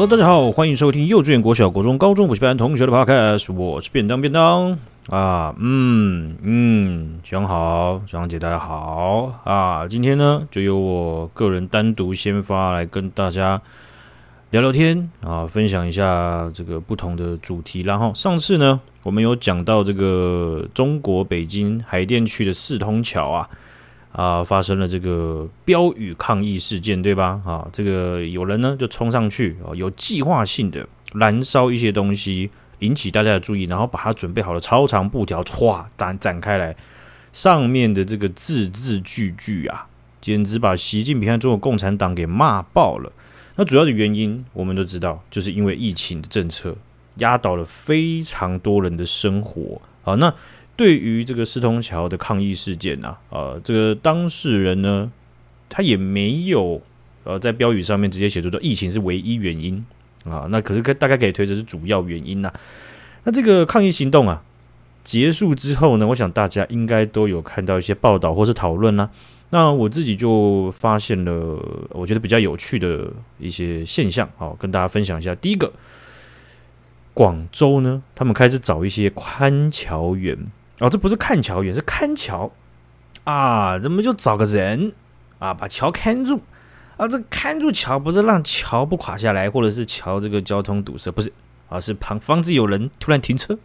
Hello，大家好，欢迎收听幼稚园、国小、国中、高中补习班同学的 Podcast，我是便当便当啊，嗯嗯，想好，想姐大家好啊，今天呢就由我个人单独先发来跟大家聊聊天啊，分享一下这个不同的主题。然后上次呢，我们有讲到这个中国北京海淀区的四通桥啊。啊，发生了这个标语抗议事件，对吧？啊，这个有人呢就冲上去，啊，有计划性的燃烧一些东西，引起大家的注意，然后把它准备好了超长布条歘展展开来，上面的这个字字句句啊，简直把习近平和中国共产党给骂爆了。那主要的原因我们都知道，就是因为疫情的政策压倒了非常多人的生活。好，那。对于这个四通桥的抗议事件啊，呃，这个当事人呢，他也没有呃在标语上面直接写出说疫情是唯一原因啊，那可是可大概可以推测是主要原因呐、啊。那这个抗议行动啊结束之后呢，我想大家应该都有看到一些报道或是讨论啦。那我自己就发现了我觉得比较有趣的一些现象，好，跟大家分享一下。第一个，广州呢，他们开始找一些宽桥员。哦，这不是看桥员，是看桥啊！怎么就找个人啊，把桥看住啊？这看住桥不是让桥不垮下来，或者是桥这个交通堵塞，不是，而、啊、是旁防止有人突然停车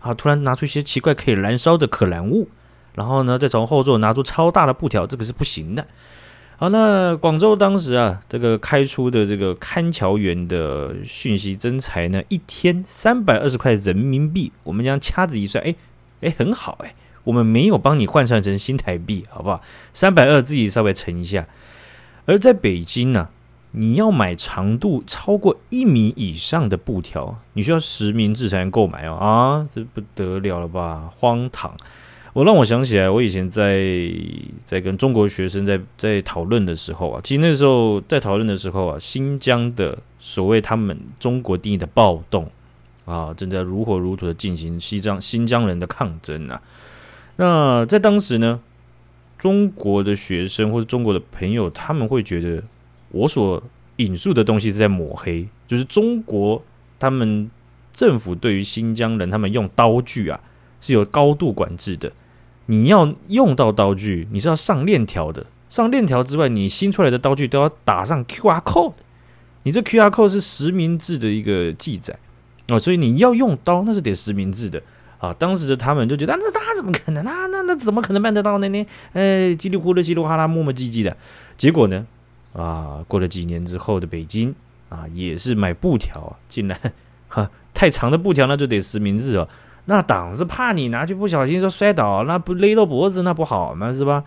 啊，突然拿出一些奇怪可以燃烧的可燃物，然后呢，再从后座拿出超大的布条，这个是不行的。好，那广州当时啊，这个开出的这个看桥员的讯息征才呢，一天三百二十块人民币，我们将掐指一算，哎。哎，很好哎，我们没有帮你换算成新台币，好不好？三百二自己稍微乘一下。而在北京呢、你要买长度超过一米以上的布条，你需要实名制才能购买哦。啊，这不得了了吧？荒唐！我让我想起来，我以前在在跟中国学生在在讨论的时候啊，其实那时候在讨论的时候啊，新疆的所谓他们中国定义的暴动。啊，正在如火如荼的进行西藏新疆人的抗争啊！那在当时呢，中国的学生或者中国的朋友，他们会觉得我所引述的东西是在抹黑，就是中国他们政府对于新疆人，他们用刀具啊是有高度管制的。你要用到刀具，你是要上链条的。上链条之外，你新出来的刀具都要打上 QR code。你这 QR code 是实名制的一个记载。哦，所以你要用刀，那是得实名制的啊。当时的他们就觉得，那那怎么可能那？那那怎么可能办得到呢？呢？哎，叽里呼噜、叽里哗啦、磨磨唧唧的。结果呢？啊，过了几年之后的北京啊，也是买布条啊，竟然 哈太长的布条，那就得实名制哦。那党是怕你拿去不小心说摔倒，那不勒到脖子，那不好嘛？是吧？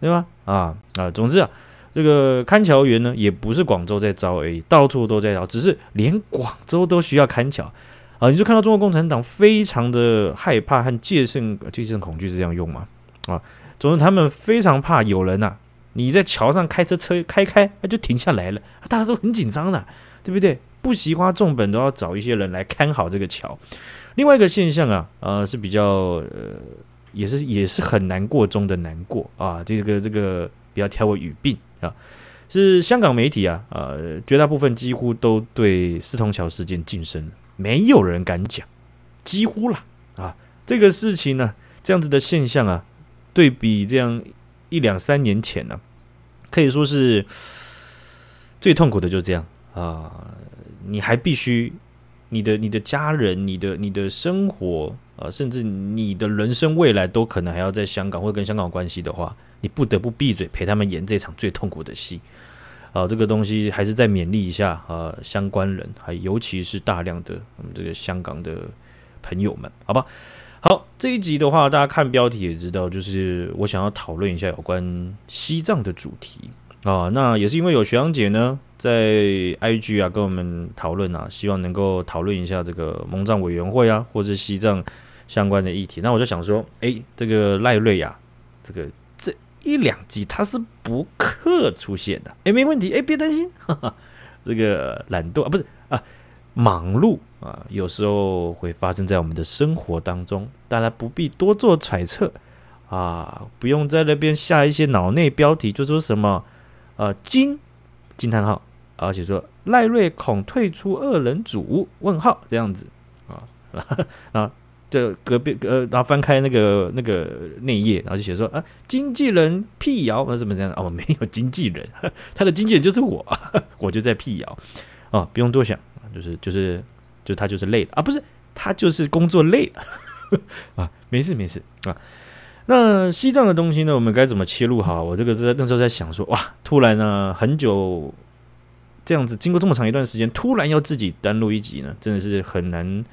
对吧？啊啊，总之啊。这个看桥员呢，也不是广州在招而已，到处都在招，只是连广州都需要看桥啊！你就看到中国共产党非常的害怕和戒慎戒慎恐惧是这样用吗？啊，总之他们非常怕有人呐、你在桥上开车车开开，那就停下来了，大家都很紧张的，对不对？不惜花重本都要找一些人来看好这个桥。另外一个现象啊，呃，是比较呃，也是也是很难过中的难过啊，这个这个不要挑我语病。啊，是香港媒体啊，呃，绝大部分几乎都对四通桥事件噤声，没有人敢讲，几乎啦啊，这个事情呢，这样子的现象啊，对比这样一两三年前呢、可以说是最痛苦的，就这样啊，你还必须你的你的家人、你的你的生活啊，甚至你的人生未来都可能还要在香港或者跟香港关系的话。你不得不闭嘴，陪他们演这场最痛苦的戏，啊，这个东西还是再勉励一下啊，相关人，还尤其是大量的我们这个香港的朋友们，好吧？好，这一集的话，大家看标题也知道，就是我想要讨论一下有关西藏的主题啊。那也是因为有学长姐呢在 IG 啊跟我们讨论啊，希望能够讨论一下这个蒙藏委员会啊，或者西藏相关的议题。那我就想说，哎，这个赖瑞呀，这个。一两集他是不客出现的，哎，没问题，哎，别担心，哈哈，这个懒惰啊，不是啊，忙碌啊，有时候会发生在我们的生活当中，大家不必多做揣测啊，不用在那边下一些脑内标题，就说什么呃惊惊叹号而且说赖瑞恐退出二人组？问号这样子啊啊，这隔壁呃，然后翻开那个那个内页，然后就写说啊，经纪人辟谣，那怎么怎样？哦，没有经纪人，他的经纪人就是我，我就在辟谣啊，不用多想，就是就是就他就是累了啊，不是他就是工作累了啊，没事没事啊。那西藏的东西呢？我们该怎么切入好？我这个在那时候在想说，哇，突然呢，很久这样子，经过这么长一段时间，突然要自己单录一集呢，真的是很难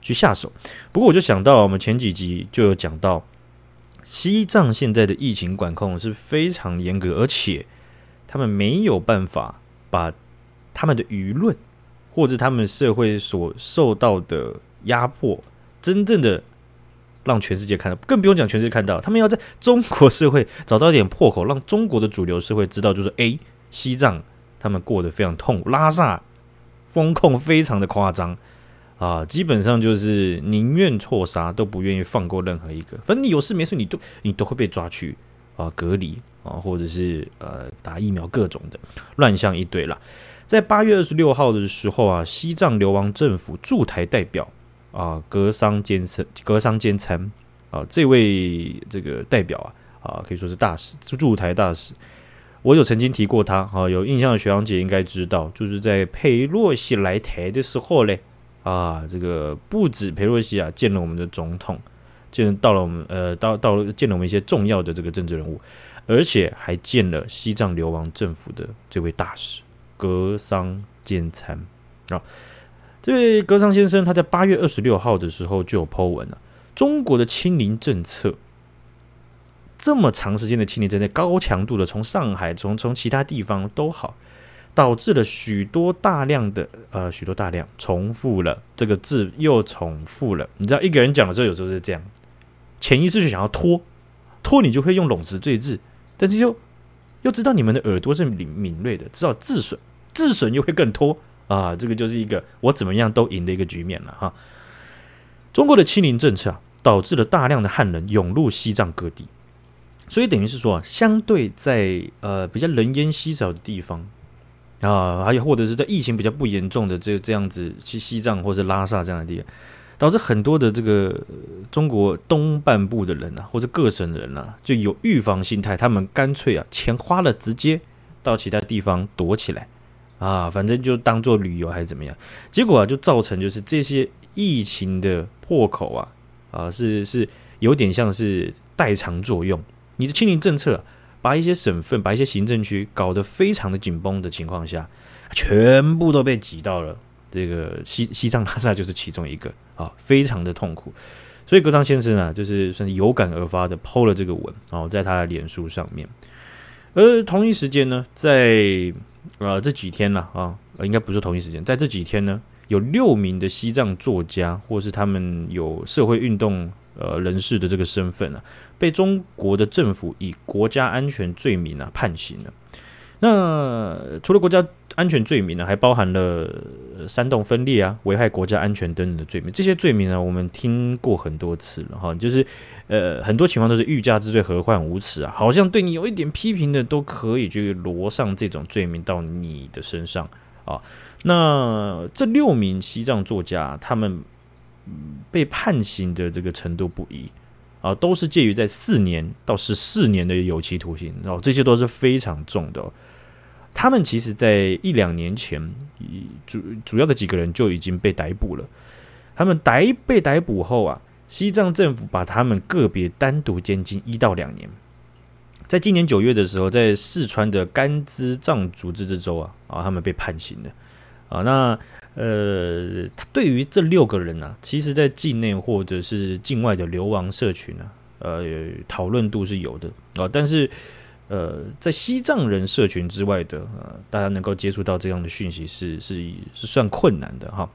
去下手。不过我就想到，我们前几集就有讲到，西藏现在的疫情管控是非常严格，而且他们没有办法把他们的舆论或者他们社会所受到的压迫，真正的。让全世界看到，更不用讲全世界看到，他们要在中国社会找到一点破口，让中国的主流社会知道，就是诶，西藏他们过得非常痛苦，拉萨封控非常的夸张啊，基本上就是宁愿错杀都不愿意放过任何一个，反正你有事没事你都你都会被抓去啊隔离啊，或者是呃打疫苗各种的乱象一堆啦。在八月二十六号的时候啊，西藏流亡政府驻台代表。啊，格桑坚参，格桑坚参啊，这位这个代表啊，啊，可以说是大使，驻台大使。我有曾经提过他，啊，有印象的学长姐应该知道，就是在佩洛西来台的时候嘞，啊，这个不止裴洛西啊，见了我们的总统，见到了我们，呃，到到了见了我们一些重要的这个政治人物，而且还见了西藏流亡政府的这位大使格桑坚参啊。这位格桑先生，他在八月二十六号的时候就有 po 文了。中国的清零政策，这么长时间的清零政策，高强度的，从上海，从从其他地方都好，导致了许多大量的呃许多大量重复了这个字又重复了。你知道一个人讲的时候，有时候是这样，潜意识就想要拖拖，你就会用冗词赘字，但是又又知道你们的耳朵是敏敏锐的，知道自损自损又会更拖。啊，这个就是一个我怎么样都赢的一个局面了哈。中国的清零政策啊，导致了大量的汉人涌入西藏各地，所以等于是说啊，相对在呃比较人烟稀少的地方啊，还有或者是在疫情比较不严重的这这样子去西藏或者拉萨这样的地方，导致很多的这个中国东半部的人啊，或者各省的人啊，就有预防心态，他们干脆啊钱花了，直接到其他地方躲起来。啊，反正就当做旅游还是怎么样，结果啊，就造成就是这些疫情的破口啊，啊，是是有点像是代偿作用。你的清零政策把一些省份、把一些行政区搞得非常的紧绷的情况下，全部都被挤到了这个西西藏拉萨，就是其中一个啊，非常的痛苦。所以格桑先生啊，就是算是有感而发的抛了这个文哦，在他的脸书上面。而同一时间呢，在呃，这几天呢，啊，应该不是同一时间，在这几天呢，有六名的西藏作家，或是他们有社会运动呃人士的这个身份啊，被中国的政府以国家安全罪名啊判刑了。那除了国家安全罪名呢，还包含了煽动分裂啊、危害国家安全等等的罪名。这些罪名呢，我们听过很多次了哈，就是呃，很多情况都是欲加之罪，何患无辞啊，好像对你有一点批评的，都可以去罗上这种罪名到你的身上啊。那这六名西藏作家，他们被判刑的这个程度不一啊，都是介于在四年到十四年的有期徒刑哦，这些都是非常重的。他们其实，在一两年前，主主要的几个人就已经被逮捕了。他们逮被逮捕后啊，西藏政府把他们个别单独监禁一到两年。在今年九月的时候，在四川的甘孜藏族自治州啊，啊，他们被判刑了。啊，那呃，他对于这六个人啊，其实在境内或者是境外的流亡社群啊，呃，讨论度是有的啊，但是。呃，在西藏人社群之外的呃，大家能够接触到这样的讯息是是是算困难的哈。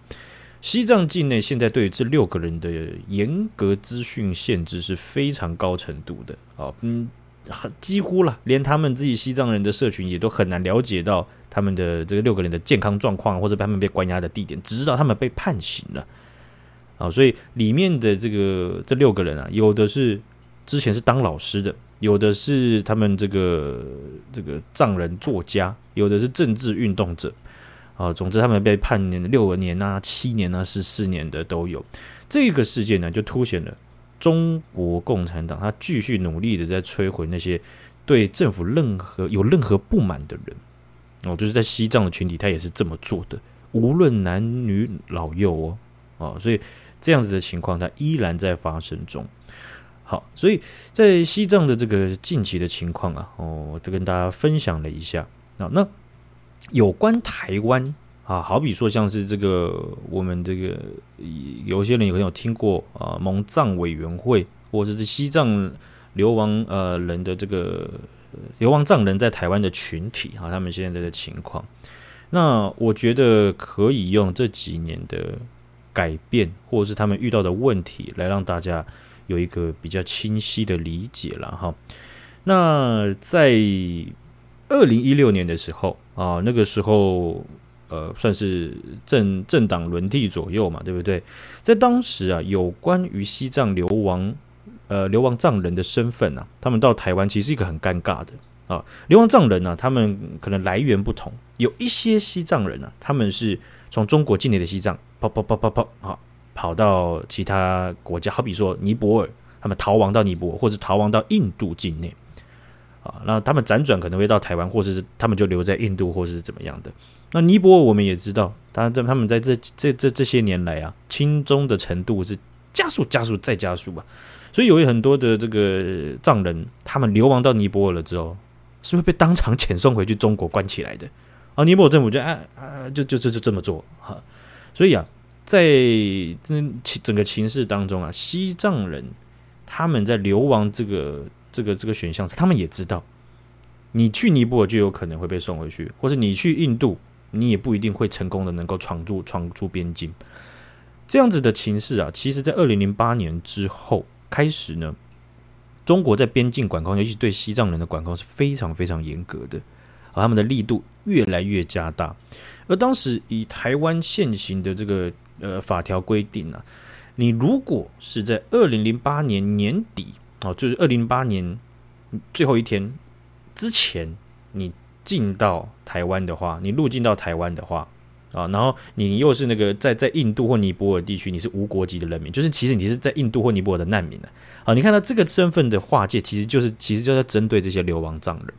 西藏境内现在对于这六个人的严格资讯限制是非常高程度的啊，嗯，很几乎了，连他们自己西藏人的社群也都很难了解到他们的这个六个人的健康状况或者他们被关押的地点，只知道他们被判刑了啊。所以里面的这个这六个人啊，有的是之前是当老师的。有的是他们这个这个藏人作家，有的是政治运动者，啊，总之他们被判六年啊、七年啊、十四年的都有。这个事件呢，就凸显了中国共产党他继续努力的在摧毁那些对政府任何有任何不满的人。哦，就是在西藏的群体，他也是这么做的，无论男女老幼哦，哦，所以这样子的情况，它依然在发生中。好，所以在西藏的这个近期的情况啊，哦，我就跟大家分享了一下啊。那有关台湾啊，好比说像是这个我们这个有些人有没有听过啊，蒙藏委员会，或者是西藏流亡呃人的这个。流亡藏人在台湾的群体哈，他们现在的情况，那我觉得可以用这几年的改变，或者是他们遇到的问题，来让大家有一个比较清晰的理解了哈。那在二零一六年的时候啊，那个时候呃，算是政政党轮替左右嘛，对不对？在当时啊，有关于西藏流亡。呃，流亡藏人的身份啊，他们到台湾其实是一个很尴尬的啊。流亡藏人呢、啊，他们可能来源不同，有一些西藏人呢、啊，他们是从中国境内的西藏跑跑跑跑跑啊，跑到其他国家，好比说尼泊尔，他们逃亡到尼泊尔，或者逃亡到印度境内啊。那他们辗转可能会到台湾，或者是他们就留在印度，或者是怎么样的。那尼泊尔我们也知道，当然在他们在这这这这些年来啊，亲中的程度是加速加速再加速吧。所以有很多的这个藏人，他们流亡到尼泊尔了之后，是会被当场遣送回去中国关起来的。啊，尼泊尔政府就啊啊，就就就就这么做哈。所以啊，在这整个情势当中啊，西藏人他们在流亡这个这个这个选项，他们也知道，你去尼泊尔就有可能会被送回去，或者你去印度，你也不一定会成功的能够闯入闯出边境。这样子的情势啊，其实在二零零八年之后。开始呢，中国在边境管控，尤其对西藏人的管控是非常非常严格的，而他们的力度越来越加大。而当时以台湾现行的这个呃法条规定啊，你如果是在二零零八年年底哦，就是二零零八年最后一天之前，进到台湾的话，你入境到台湾的话。啊，然后你又是那个在在印度或尼泊尔地区，你是无国籍的人民，就是其实你是在印度或尼泊尔的难民呢。啊，你看到这个身份的划界，其实就是其实就在针对这些流亡藏人。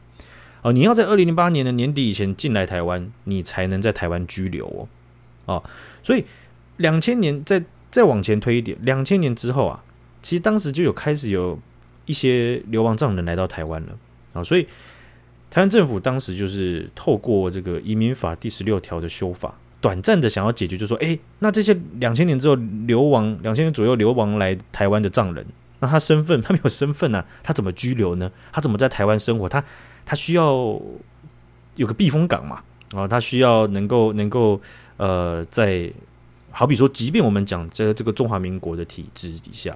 哦，你要在二零零八年的年底以前进来台湾，你才能在台湾居留哦。哦，所以两千年再再往前推一点，两千年之后啊，其实当时就有开始有一些流亡藏人来到台湾了啊，所以台湾政府当时就是透过这个移民法第十六条的修法。短暂的想要解决，就说，哎，那这些两千年之后流亡，两千年左右流亡来台湾的藏人，那他身份他没有身份呢、啊，他怎么居留呢？他怎么在台湾生活？他他需要有个避风港嘛，啊，他需要能够能够呃，在好比说，即便我们讲在这个中华民国的体制底下，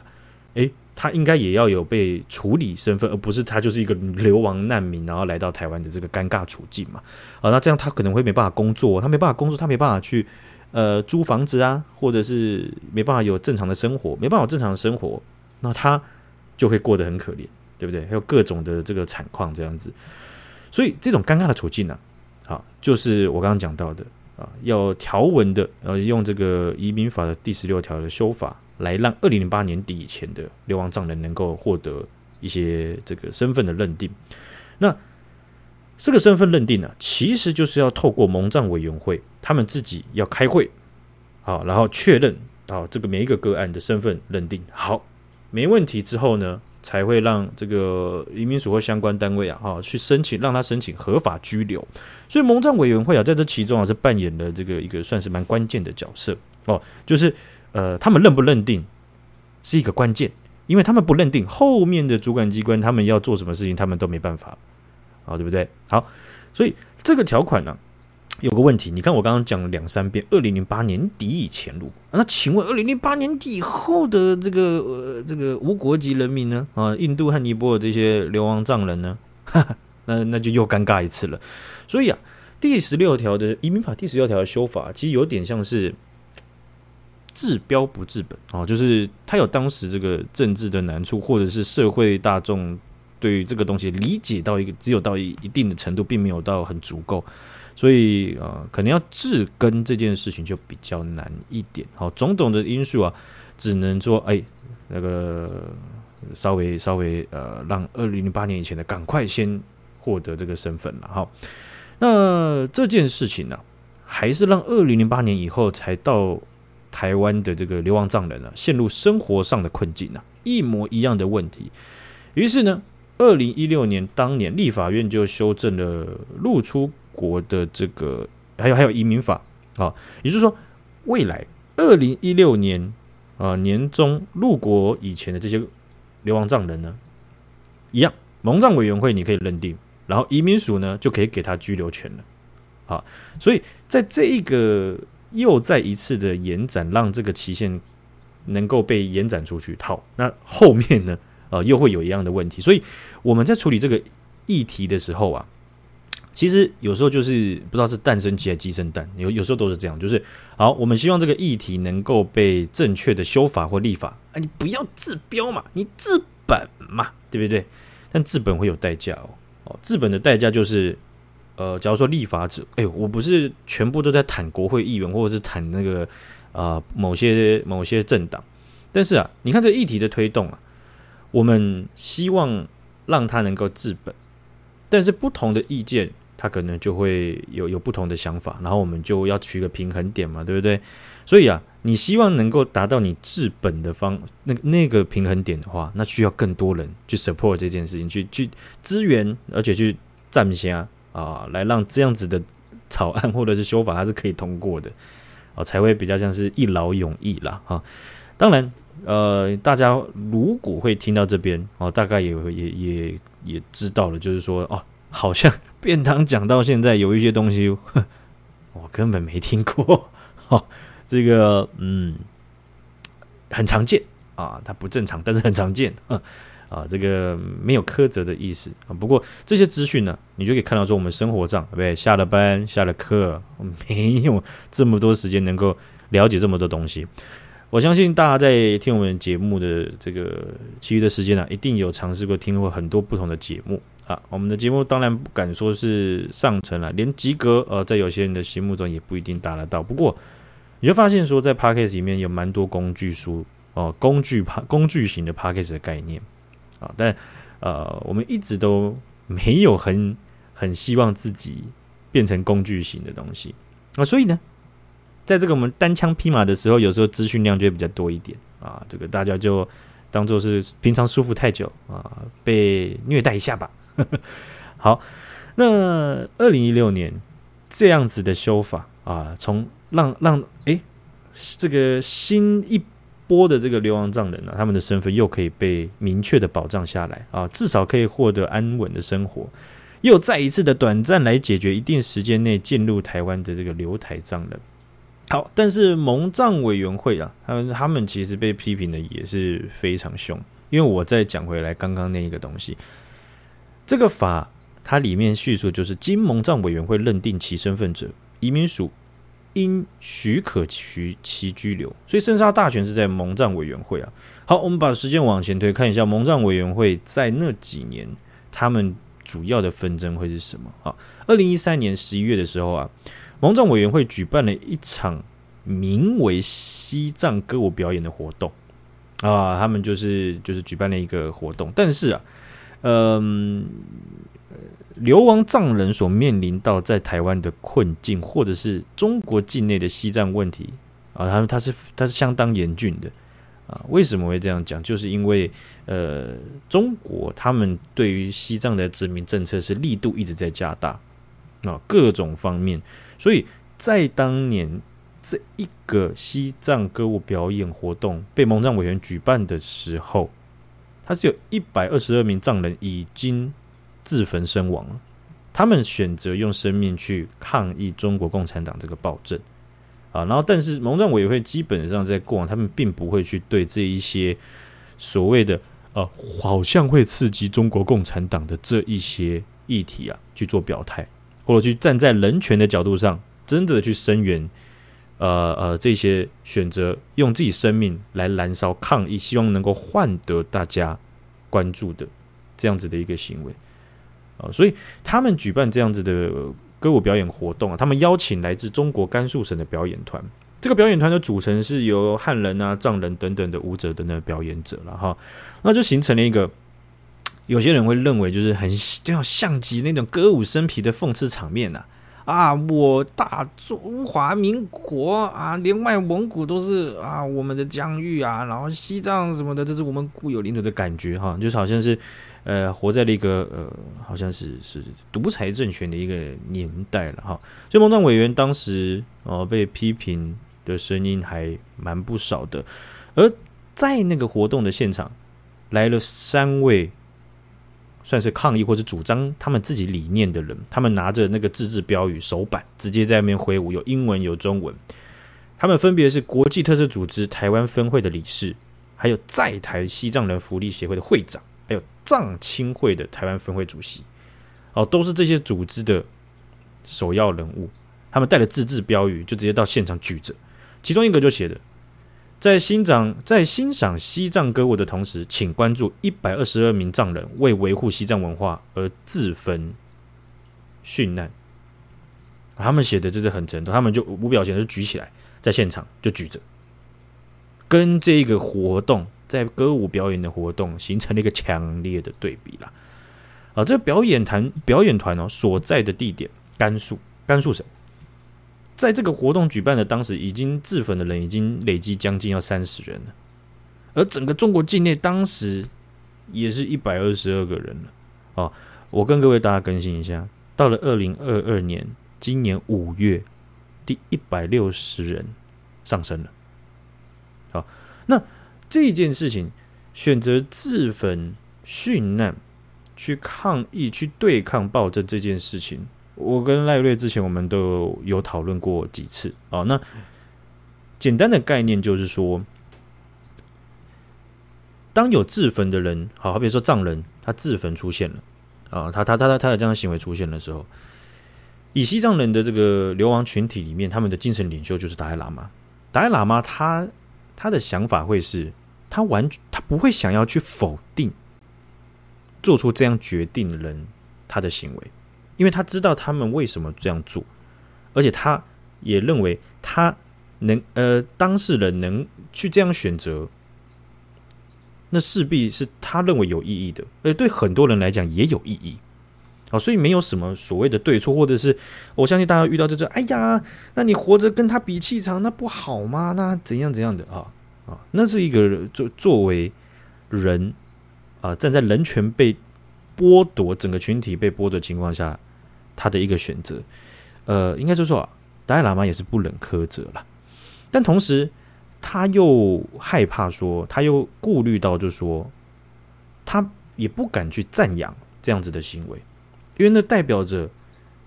哎。他应该也要有被处理身份，而不是他就是一个流亡难民，然后来到台湾的这个尴尬处境嘛。啊，那这样他可能会没办法工作，他没办法工作，他没办法去呃租房子啊，或者是没办法有正常的生活，没办法正常的生活，那他就会过得很可怜，对不对？还有各种的这个惨况这样子，所以这种尴尬的处境呢，啊，就是我刚刚讲到的啊，要条文的，呃，用这个移民法的第十六条的修法。来让二零零八年底以前的流亡藏人能够获得一些这个身份的认定。那这个身份认定呢、其实就是要透过蒙藏委员会，他们自己要开会，好，然后确认啊这个每一个个案的身份认定好，没问题之后呢，才会让这个移民署或相关单位啊，哈，去申请让他申请合法居留。所以蒙藏委员会啊，在这其中啊是扮演了这个一个算是蛮关键的角色哦，就是。呃，他们认不认定是一个关键，因为他们不认定后面的主管机关，他们要做什么事情，他们都没办法，啊，对不对？好，所以这个条款呢，有个问题，你看我刚刚讲了两三遍，二零零八年底以前录，那请问二零零八年底以后的这个呃这个无国籍人民呢？啊，印度和尼泊尔这些流亡藏人呢？那那就又尴尬一次了。所以啊，第十六条的移民法第十六条的修法，其实有点像是。治标不治本哦，就是他有当时这个政治的难处，或者是社会大众对于这个东西理解到一个只有到一一定的程度，并没有到很足够。所以呃，可能要治根这件事情就比较难一点。好，种种的因素啊，只能说哎，那个稍微稍微呃，让二零零八年以前的赶快先获得这个身份了。好，那这件事情呢、还是让二零零八年以后才到台湾的这个流亡藏人啊，陷入生活上的困境啊，一模一样的问题。于是呢，二零一六年当年立法院就修正了入出国的这个，还有还有移民法啊，也就是说，未来二零一六年啊年中入国以前的这些流亡藏人呢，一样，蒙藏委员会你可以认定，然后移民署呢就可以给他居留权了。啊，所以在这一个又再一次的延展，让这个期限能够被延展出去。好，那后面呢？呃，又会有一样的问题，所以我们在处理这个议题的时候啊，其实有时候就是不知道是蛋生鸡还是鸡生蛋，有有时候都是这样，就是好，我们希望这个议题能够被正确的修法或立法，啊，你不要治标嘛，你治本嘛，对不对？但治本会有代价哦，哦，治本的代价就是，呃，假如说立法者，哎，我不是全部都在谈国会议员或者是谈那个啊、呃、某些某些政党，但是啊，你看这议题的推动啊。我们希望让他能够治本，但是不同的意见，他可能就会有有不同的想法，然后我们就要取个平衡点嘛，对不对？所以啊，你希望能够达到你治本的方那那个平衡点的话，那需要更多人去 support 这件事情，去去支援，而且去站下啊，来让这样子的草案 或者是修法它是可以通过的啊，才会比较像是一劳永逸啦哈。当然。呃，大家如果会听到这边哦，大概也也也也知道了，就是说哦，好像 便当讲到现在有一些东西，我根本没听过哦，这个嗯，很常见啊，它不正常，但是很常见啊，这个没有苛责的意思啊。不过这些资讯呢，你就可以看到说，我们生活上对不对？下了班下了课，没有这么多时间能够了解这么多东西。我相信大家在听我们节目的这个其余的时间呢、一定有尝试过听过很多不同的节目啊。我们的节目当然不敢说是上乘了，连及格呃，在有些人的心目中也不一定达得到。不过你就发现说，在 Podcast 里面有蛮多工具书哦、工具工具型的 Podcast 的概念啊，但呃，我们一直都没有很很希望自己变成工具型的东西啊，所以呢。在这个我们单枪匹马的时候，有时候资讯量就会比较多一点啊。这个大家就当做是平常舒服太久啊，被虐待一下吧。好，那二零一六年这样子的修法啊，从让让诶这个新一波的这个流亡藏人呢、他们的身份又可以被明确的保障下来啊，至少可以获得安稳的生活，又再一次的短暂来解决一定时间内进入台湾的这个留台藏人。好，但是蒙藏委员会啊，他们他们其实被批评的也是非常凶，因为我再讲回来刚刚那一个东西，这个法它里面叙述就是经蒙藏委员会认定其身份者，移民署应许可其其居留，所以生杀大权是在蒙藏委员会啊。好，我们把时间往前推，看一下蒙藏委员会在那几年他们主要的纷争会是什么啊？二零一三年十一月的时候啊。蒙藏委员会举办了一场名为“西藏歌舞表演”的活动啊，他们就是就是举办了一个活动，但是啊，嗯，流亡藏人所面临到在台湾的困境，或者是中国境内的西藏问题啊，他们他是他是相当严峻的啊。为什么会这样讲？就是因为呃，中国他们对于西藏的殖民政策是力度一直在加大啊，各种方面。所以在当年这一个西藏歌舞表演活动被蒙藏委员举办的时候，他是有一百二十二名藏人已经自焚身亡了。他们选择用生命去抗议中国共产党这个暴政啊。然后，但是蒙藏委员会基本上在过往，他们并不会去对这一些所谓的呃，好像会刺激中国共产党的这一些议题啊去做表态。或者去站在人权的角度上，真的去声援，呃呃，这些选择用自己生命来燃烧抗议，希望能够换得大家关注的这样子的一个行为啊，所以他们举办这样子的歌舞表演活动啊，他们邀请来自中国甘肃省的表演团。这个表演团的组成是由汉人啊、藏人等等的舞者等等表演者了哈，那就形成了一个，有些人会认为就是很就像像极那种歌舞升平的讽刺场面呐。啊，啊，我大中华民国啊，连外蒙古都是啊我们的疆域啊，然后西藏什么的，这是我们固有领土的感觉哈，就是好像是呃活在了一个呃好像是是独裁政权的一个年代了哈，所以蒙藏委员当时哦被批评。的声音还蛮不少的，而在那个活动的现场，来了三位算是抗议或者主张他们自己理念的人，他们拿着那个自制标语手板，直接在那边挥舞，有英文有中文。他们分别是国际特色组织台湾分会的理事，还有在台西藏人福利协会的会长，还有藏青会的台湾分会主席，哦，都是这些组织的首要人物。他们带着自制标语，就直接到现场举着。其中一个就写的，在欣赏在欣赏西藏歌舞的同时，请关注一百二十二名藏人为维护西藏文化而自焚殉难。他们写的真的很沉重，他们就无表情的举起来，在现场就举着，跟这个活动在歌舞表演的活动形成了一个强烈的对比啦。啊，这个表演团表演团哦所在的地点甘肃甘肃省。在这个活动举办的当时，已经自焚的人已经累积将近要三十人了，而整个中国境内当时也是一百二十二个人了。哦，我跟各位大家更新一下，到了二零二二年，今年五月，第一百六十人上升了。好，那这件事情选择自焚殉难，去抗议、去对抗暴政这件事情。我跟赖瑞之前我们都有讨论过几次啊。那简单的概念就是说，当有自焚的人，好好比说藏人，他自焚出现了啊，他他他他他的这样行为出现的时候，以西藏人的这个流亡群体里面，他们的精神领袖就是达赖喇嘛。达赖喇嘛他他的想法会是，他完全他不会想要去否定做出这样决定的人他的行为。因为他知道他们为什么这样做，而且他也认为他能呃当事人能去这样选择，那势必是他认为有意义的，而对很多人来讲也有意义。好，所以没有什么所谓的对错，或者是我相信大家遇到就是哎呀，那你活着跟他比气场，那不好吗？那怎样怎样的啊啊？那是一个作作为人啊，站在人权被剥夺，整个群体被剥夺情况下。他的一个选择，呃，应该就是说，达赖喇嘛也是不忍苛责了，但同时他又害怕说，他又顾虑到，就是说，他也不敢去赞扬这样子的行为，因为那代表着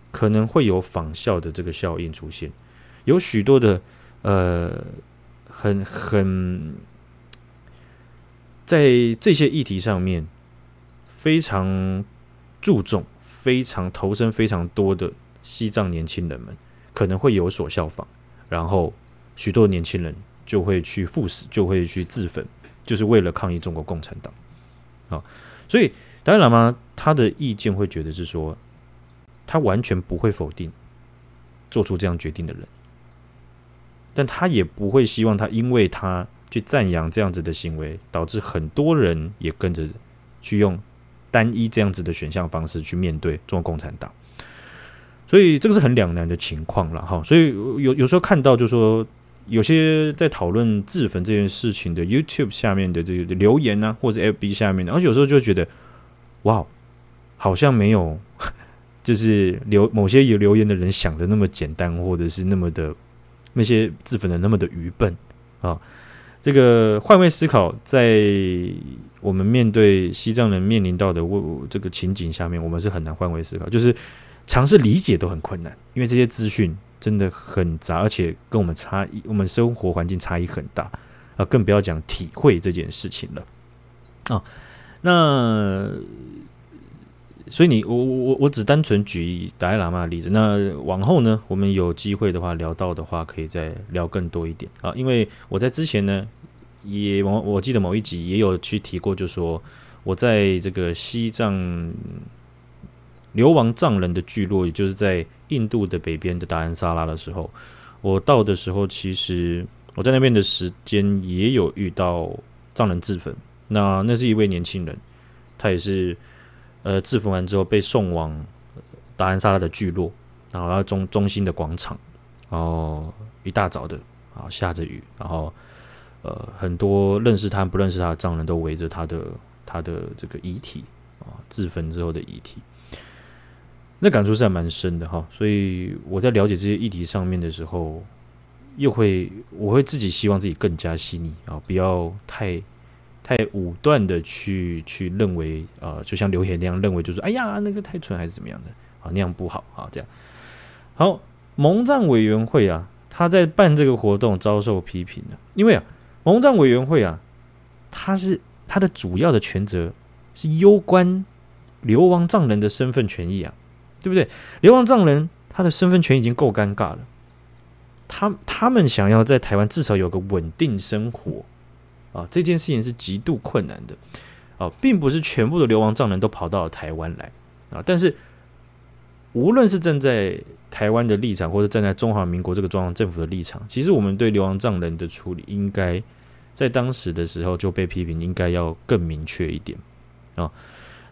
可能会有仿效的这个效应出现，有许多的呃，很很在这些议题上面非常注重。非常投身非常多的西藏年轻人们可能会有所效仿，然后许多年轻人就会去赴死，就会去自焚，就是为了抗议中国共产党。啊，所以达赖喇嘛他的意见会觉得是说，他完全不会否定做出这样决定的人，但他也不会希望他因为他去赞扬这样子的行为，导致很多人也跟着去用。单一这样子的选项方式去面对中国共产党，所以这个是很两难的情况了哈。所以有有时候看到就是说，有些在讨论自焚这件事情的 YouTube 下面的这个留言啊，或者 FB 下面，然后有时候就觉得，哇，好像没有 就是留某些有留言的人想的那么简单，或者是那么的那些自焚的那么的愚笨啊。这个换位思考，在我们面对西藏人面临到的这个情景下面，我们是很难换位思考，就是尝试理解都很困难，因为这些资讯真的很杂，而且跟我们差异，我们生活环境差异很大啊，更不要讲体会这件事情了啊。那所以你我我我我只单纯举达赖喇嘛的例子，那往后呢，我们有机会的话聊到的话，可以再聊更多一点啊。因为我在之前呢，也我我记得某一集也有去提过，就说我在这个西藏流亡藏人的聚落，也就是在印度的北边的达兰萨拉的时候，我到的时候，其实我在那边的时间也有遇到藏人自焚。那那是一位年轻人，他也是呃自焚完之后被送往达兰萨拉的聚落，然后到中中心的广场，然后一大早的啊下着雨，然后呃很多认识他不认识他的藏人都围着他的他的这个遗体啊自焚之后的遗体。那感触是还蛮深的哈，所以我在了解这些议题上面的时候，又会我会自己希望自己更加细腻啊，不要太太武断的去去认为啊，就像刘言那样认为，就是哎呀那个太蠢还是怎么样的啊，那样不好啊，这样好。蒙藏委员会啊，他在办这个活动遭受批评的，因为啊，蒙藏委员会啊，他是他的主要的权责是攸关流亡藏人的身份权益啊。对不对？流亡藏人他的身份权已经够尴尬了，他他们想要在台湾至少有个稳定生活啊，这件事情是极度困难的啊，并不是全部的流亡藏人都跑到了台湾来啊。但是无论是站在台湾的立场，或者站在中华民国这个中央政府的立场，其实我们对流亡藏人的处理，应该在当时的时候就被批评，应该要更明确一点啊。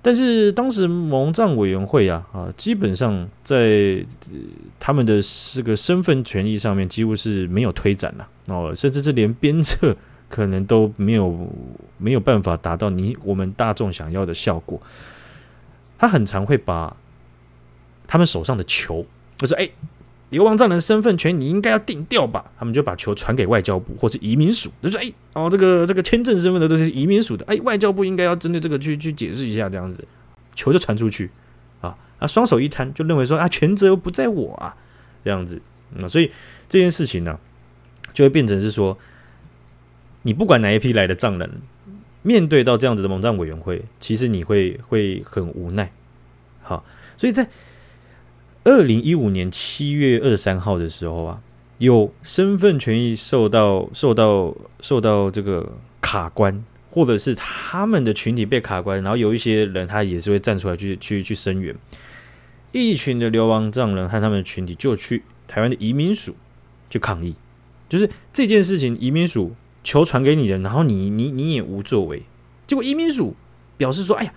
但是当时蒙藏委员会啊啊，基本上在他们的这个身份权益上面几乎是没有推展了哦，甚至是连鞭策可能都没有没有办法达到你我们大众想要的效果。他很常会把他们手上的球，就说：“哎。”流亡藏人身份权，你应该要定掉吧？他们就把球传给外交部或是移民署，就说：“哎，哦，这个这个签证身份的都是移民署的，哎，外交部应该要针对这个去去解释一下，这样子，球就传出去，啊啊，双手一摊，就认为说啊，权责不在我啊，这样子，那、所以这件事情呢，就会变成是说，你不管哪一批来的藏人，面对到这样子的蒙藏委员会，其实你会会很无奈，好，所以在。二零一五年七月二十三号的时候啊，有身份权益受到受到受到这个卡关，或者是他们的群体被卡关，然后有一些人他也是会站出来去去去声援，一群的流亡藏人和他们的群体就去台湾的移民署去抗议，就是这件事情，移民署球传给你的，然后你你你也无作为，结果移民署表示说，哎呀。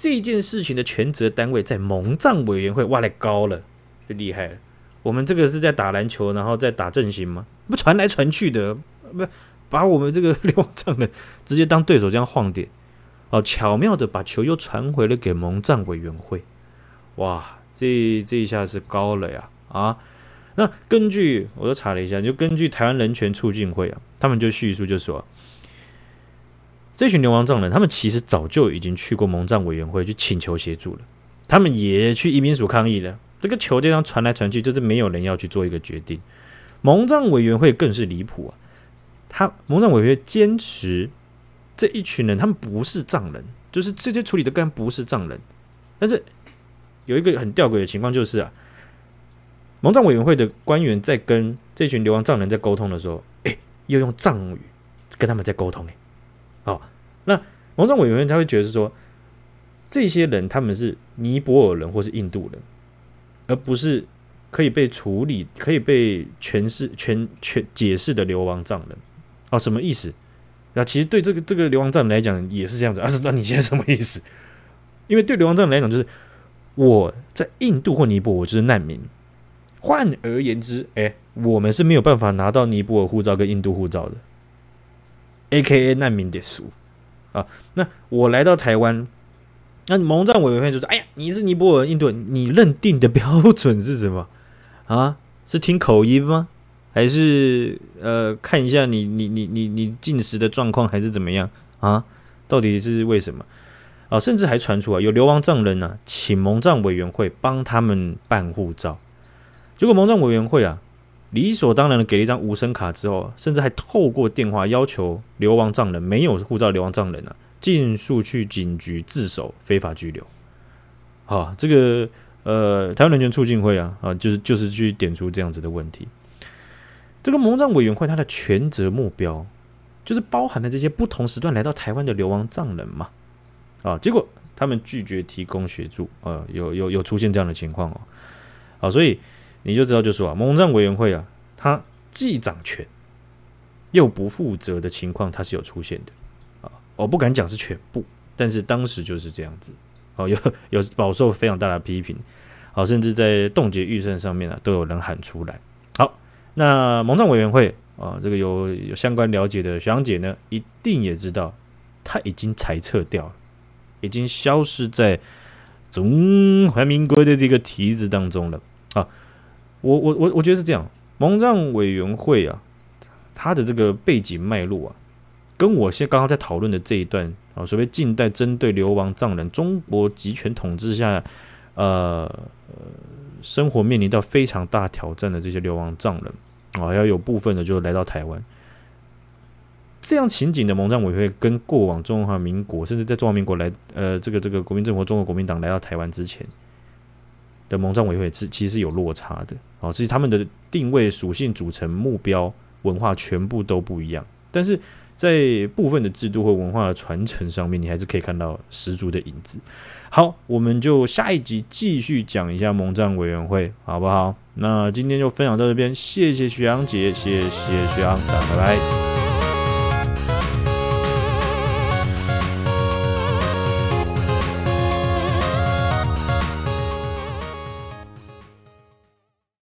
这件事情的权责单位在蒙藏委员会，哇来高了，这厉害了。我们这个是在打篮球，然后在打阵型吗？不传来传去的，不把我们这个流亡藏人 直接当对手这样晃点，哦，巧妙的把球又传回了给蒙藏委员会。哇，这这一下是高了呀啊！那根据我又查了一下，就根据台湾人权促进会啊，他们就叙述就说。这群流亡藏人，他们其实早就已经去过蒙藏委员会去请求协助了，他们也去移民署抗议了。这个球这样传来传去，就是没有人要去做一个决定。蒙藏委员会更是离谱啊！他蒙藏委员会坚持这一群人他们不是藏人，就是这些处理的干不是藏人。但是有一个很吊诡的情况就是啊，蒙藏委员会的官员在跟这群流亡藏人在沟通的时候，哎，又用藏语跟他们在沟通，哎。好，那蒙藏委员他会觉得是说，这些人他们是尼泊尔人或是印度人，而不是可以被处理、可以被诠释、全全解释的流亡藏人。哦，什么意思？那其实对这个这个流亡藏人来讲也是这样子。啊，那你现在什么意思？因为对流亡藏人来讲，就是我在印度或尼泊尔，我就是难民。换而言之，哎，我们是没有办法拿到尼泊尔护照跟印度护照的。A.K.A. 难民的书啊，那我来到台湾，那蒙藏委员会就说：“哎呀，你是尼泊尔、印度人，你认定的标准是什么啊？是听口音吗？还是呃看一下你你你你你进食的状况，还是怎么样啊？到底是为什么啊？甚至还传出啊，有流亡藏人呢、啊，请蒙藏委员会帮他们办护照，结果蒙藏委员会啊。”理所当然的给了一张无声卡之后，甚至还透过电话要求流亡藏人没有护照流亡藏人啊，尽速去警局自首，非法拘留。好，这个呃，台湾人权促进会啊啊，就是就是去点出这样子的问题。这个蒙藏委员会它的全责目标，就是包含了这些不同时段来到台湾的流亡藏人嘛。啊，结果他们拒绝提供协助，呃，有有有出现这样的情况哦，啊，所以你就知道，就是说啊，蒙藏委员会啊，他既掌权又不负责的情况，它是有出现的啊，我不敢讲是全部，但是当时就是这样子，哦，有 有饱受非常大的批评，好，甚至在冻结预算上面啊，都有人喊出来。好，那蒙藏委员会啊，这个有有相关了解的学长姐呢，一定也知道。他已经裁撤掉了，已经消失在中华民国的这个体制当中了啊！我我我我觉得是这样，蒙藏委员会啊，它的这个背景脉络啊，跟我现刚刚在讨论的这一段啊，所谓近代针对流亡藏人、中国集权统治下，呃，生活面临到非常大挑战的这些流亡藏人啊，要有部分的就来到台湾。这样情景的蒙藏委员会跟过往中华民国，甚至在中华民国来，呃，这个这个国民政府、中国国民党来到台湾之前的蒙藏委员会是其实有落差的，哦，其实他们的定位、属性、组成、目标、文化全部都不一样，但是在部分的制度或文化的传承上面，你还是可以看到十足的影子。好，我们就下一集继续讲一下蒙藏委员会，好不好？那今天就分享到这边，谢谢徐阳姐，谢谢徐阳，拜拜。